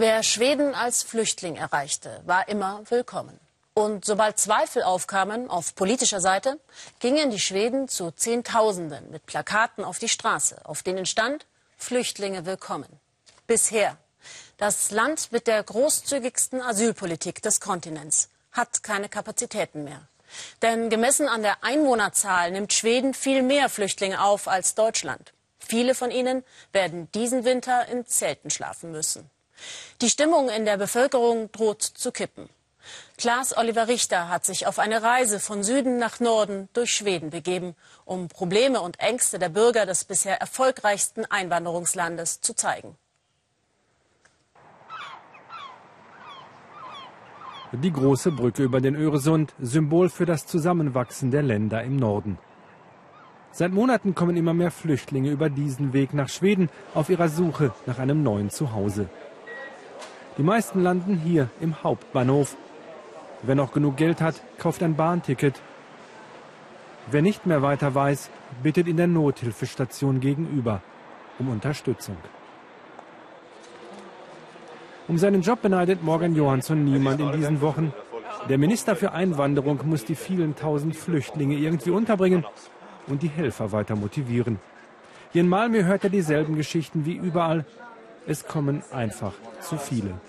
Wer Schweden als Flüchtling erreichte, war immer willkommen. Und sobald Zweifel aufkamen auf politischer Seite, gingen die Schweden zu Zehntausenden mit Plakaten auf die Straße, auf denen stand Flüchtlinge willkommen. Bisher. Das Land mit der großzügigsten Asylpolitik des Kontinents hat keine Kapazitäten mehr. Denn gemessen an der Einwohnerzahl nimmt Schweden viel mehr Flüchtlinge auf als Deutschland. Viele von ihnen werden diesen Winter in Zelten schlafen müssen. Die Stimmung in der Bevölkerung droht zu kippen. Klaas Oliver Richter hat sich auf eine Reise von Süden nach Norden durch Schweden begeben, um Probleme und Ängste der Bürger des bisher erfolgreichsten Einwanderungslandes zu zeigen. Die große Brücke über den Öresund, Symbol für das Zusammenwachsen der Länder im Norden. Seit Monaten kommen immer mehr Flüchtlinge über diesen Weg nach Schweden auf ihrer Suche nach einem neuen Zuhause. Die meisten landen hier im Hauptbahnhof. Wer noch genug Geld hat, kauft ein Bahnticket. Wer nicht mehr weiter weiß, bittet in der Nothilfestation gegenüber um Unterstützung. Um seinen Job beneidet Morgan Johansson niemand in diesen Wochen. Der Minister für Einwanderung muss die vielen tausend Flüchtlinge irgendwie unterbringen und die Helfer weiter motivieren. Hier in Malmö hört er dieselben Geschichten wie überall. Es kommen einfach zu viele.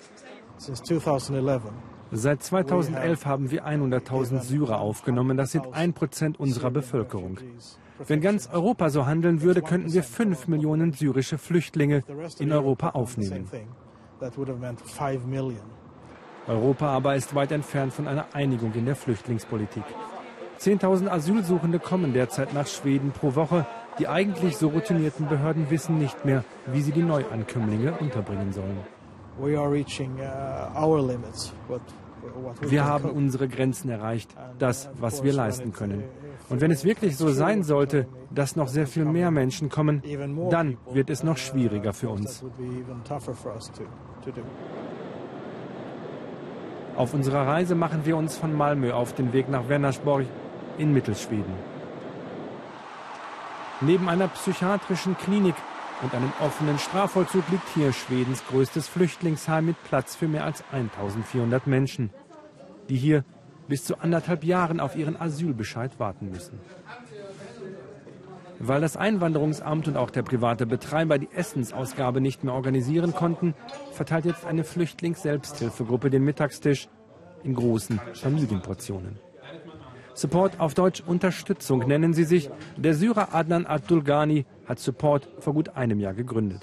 Seit 2011 haben wir 100.000 Syrer aufgenommen. Das sind ein Prozent unserer Bevölkerung. Wenn ganz Europa so handeln würde, könnten wir fünf Millionen syrische Flüchtlinge in Europa aufnehmen. Europa aber ist weit entfernt von einer Einigung in der Flüchtlingspolitik. 10.000 Asylsuchende kommen derzeit nach Schweden pro Woche. Die eigentlich so routinierten Behörden wissen nicht mehr, wie sie die Neuankömmlinge unterbringen sollen. Uh, wir haben unsere Grenzen erreicht, das, was wir leisten können. Und wenn es wirklich so sein sollte, dass noch sehr viel mehr Menschen kommen, dann wird es noch schwieriger für uns. Auf unserer Reise machen wir uns von Malmö auf den Weg nach Vänersborg in Mittelschweden. Neben einer psychiatrischen Klinik und einem offenen Strafvollzug liegt hier Schwedens größtes Flüchtlingsheim mit Platz für mehr als 1400 Menschen, die hier bis zu anderthalb Jahren auf ihren Asylbescheid warten müssen. Weil das Einwanderungsamt und auch der private Betreiber die Essensausgabe nicht mehr organisieren konnten, verteilt jetzt eine Flüchtlings-Selbsthilfegruppe den Mittagstisch in großen Familienportionen. Support auf Deutsch Unterstützung nennen sie sich. Der Syrer Adnan Abdulghani hat Support vor gut einem Jahr gegründet.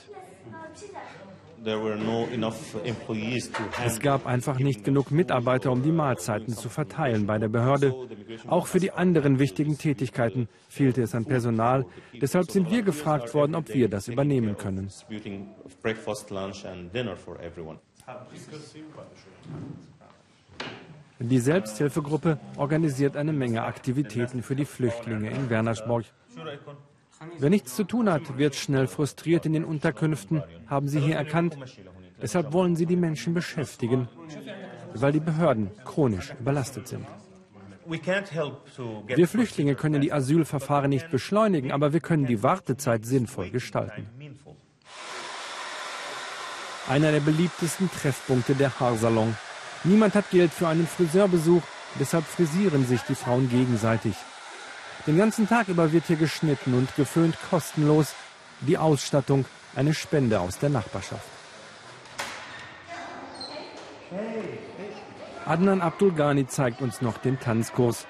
Es gab einfach nicht genug Mitarbeiter, um die Mahlzeiten zu verteilen bei der Behörde. Auch für die anderen wichtigen Tätigkeiten fehlte es an Personal. Deshalb sind wir gefragt worden, ob wir das übernehmen können. Die Selbsthilfegruppe organisiert eine Menge Aktivitäten für die Flüchtlinge in Wernersborg. Wer nichts zu tun hat, wird schnell frustriert in den Unterkünften, haben sie hier erkannt. Deshalb wollen sie die Menschen beschäftigen, weil die Behörden chronisch überlastet sind. Wir Flüchtlinge können die Asylverfahren nicht beschleunigen, aber wir können die Wartezeit sinnvoll gestalten. Einer der beliebtesten Treffpunkte der Haarsalon Niemand hat Geld für einen Friseurbesuch, deshalb frisieren sich die Frauen gegenseitig. Den ganzen Tag über wird hier geschnitten und geföhnt kostenlos. Die Ausstattung eine Spende aus der Nachbarschaft. Adnan Abdulghani zeigt uns noch den Tanzkurs.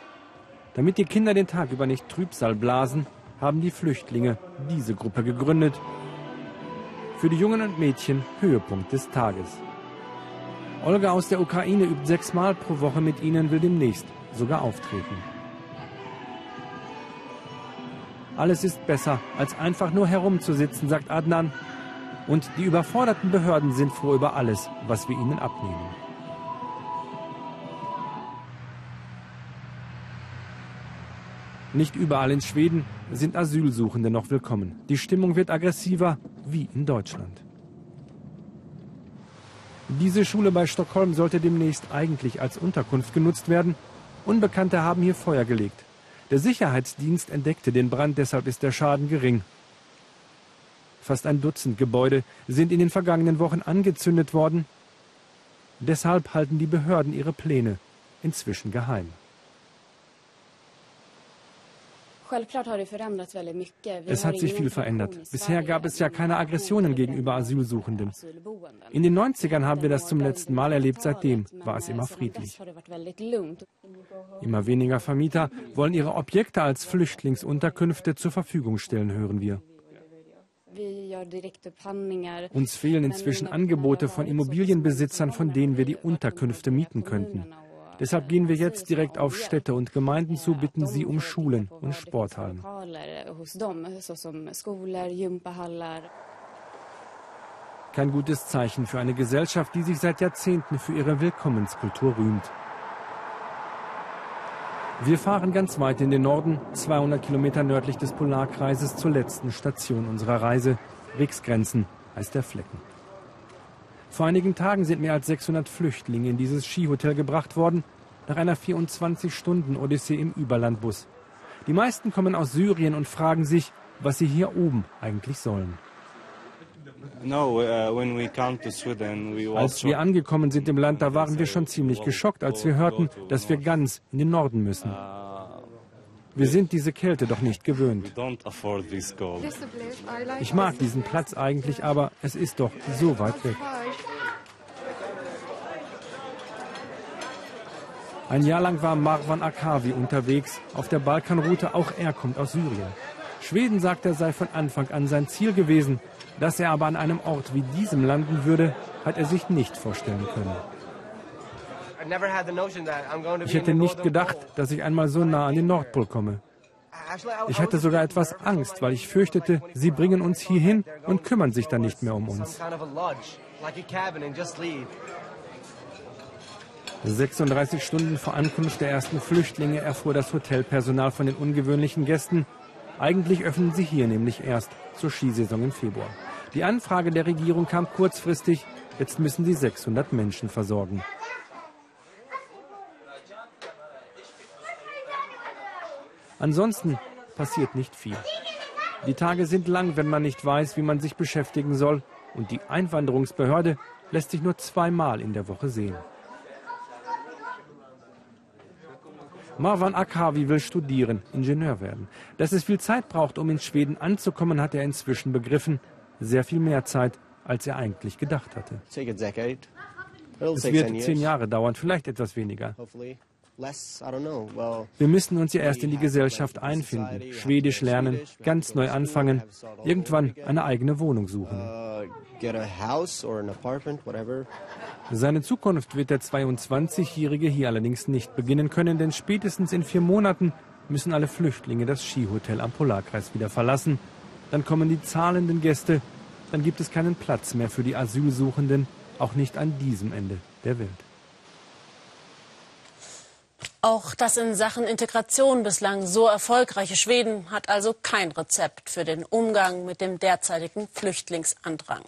Damit die Kinder den Tag über nicht Trübsal blasen, haben die Flüchtlinge diese Gruppe gegründet. Für die Jungen und Mädchen Höhepunkt des Tages. Olga aus der Ukraine übt sechsmal pro Woche mit ihnen, will demnächst sogar auftreten. Alles ist besser, als einfach nur herumzusitzen, sagt Adnan. Und die überforderten Behörden sind froh über alles, was wir ihnen abnehmen. Nicht überall in Schweden sind Asylsuchende noch willkommen. Die Stimmung wird aggressiver, wie in Deutschland. Diese Schule bei Stockholm sollte demnächst eigentlich als Unterkunft genutzt werden. Unbekannte haben hier Feuer gelegt. Der Sicherheitsdienst entdeckte den Brand, deshalb ist der Schaden gering. Fast ein Dutzend Gebäude sind in den vergangenen Wochen angezündet worden. Deshalb halten die Behörden ihre Pläne inzwischen geheim. Es hat sich viel verändert. Bisher gab es ja keine Aggressionen gegenüber Asylsuchenden. In den 90ern haben wir das zum letzten Mal erlebt. Seitdem war es immer friedlich. Immer weniger Vermieter wollen ihre Objekte als Flüchtlingsunterkünfte zur Verfügung stellen, hören wir. Uns fehlen inzwischen Angebote von Immobilienbesitzern, von denen wir die Unterkünfte mieten könnten. Deshalb gehen wir jetzt direkt auf Städte und Gemeinden zu, bitten sie um Schulen und Sporthallen. Kein gutes Zeichen für eine Gesellschaft, die sich seit Jahrzehnten für ihre Willkommenskultur rühmt. Wir fahren ganz weit in den Norden, 200 Kilometer nördlich des Polarkreises zur letzten Station unserer Reise. Riksgrenzen heißt der Flecken. Vor einigen Tagen sind mehr als 600 Flüchtlinge in dieses Skihotel gebracht worden, nach einer 24-Stunden-Odyssee im Überlandbus. Die meisten kommen aus Syrien und fragen sich, was sie hier oben eigentlich sollen. Uh, als wir angekommen sind im Land, da waren wir schon ziemlich geschockt, als wir hörten, dass wir ganz in den Norden müssen. Wir sind diese Kälte doch nicht gewöhnt. Ich mag diesen Platz eigentlich, aber es ist doch so weit weg. Ein Jahr lang war Marwan Akavi unterwegs auf der Balkanroute. Auch er kommt aus Syrien. Schweden sagt er sei von Anfang an sein Ziel gewesen. Dass er aber an einem Ort wie diesem landen würde, hat er sich nicht vorstellen können. Ich hätte nicht gedacht, dass ich einmal so nah an den Nordpol komme. Ich hatte sogar etwas Angst, weil ich fürchtete, sie bringen uns hierhin und kümmern sich dann nicht mehr um uns. 36 Stunden vor Ankunft der ersten Flüchtlinge erfuhr das Hotelpersonal von den ungewöhnlichen Gästen. Eigentlich öffnen sie hier nämlich erst zur Skisaison im Februar. Die Anfrage der Regierung kam kurzfristig. Jetzt müssen sie 600 Menschen versorgen. Ansonsten passiert nicht viel. Die Tage sind lang, wenn man nicht weiß, wie man sich beschäftigen soll. Und die Einwanderungsbehörde lässt sich nur zweimal in der Woche sehen. Marwan Akavi will studieren, Ingenieur werden. Dass es viel Zeit braucht, um in Schweden anzukommen, hat er inzwischen begriffen. Sehr viel mehr Zeit, als er eigentlich gedacht hatte. Es wird zehn Jahre dauern, vielleicht etwas weniger. Wir müssen uns ja erst in die Gesellschaft einfinden, Schwedisch lernen, ganz neu anfangen, irgendwann eine eigene Wohnung suchen. Uh, Seine Zukunft wird der 22-Jährige hier allerdings nicht beginnen können, denn spätestens in vier Monaten müssen alle Flüchtlinge das Skihotel am Polarkreis wieder verlassen. Dann kommen die zahlenden Gäste, dann gibt es keinen Platz mehr für die Asylsuchenden, auch nicht an diesem Ende der Welt. Auch das in Sachen Integration bislang so erfolgreiche Schweden hat also kein Rezept für den Umgang mit dem derzeitigen Flüchtlingsandrang.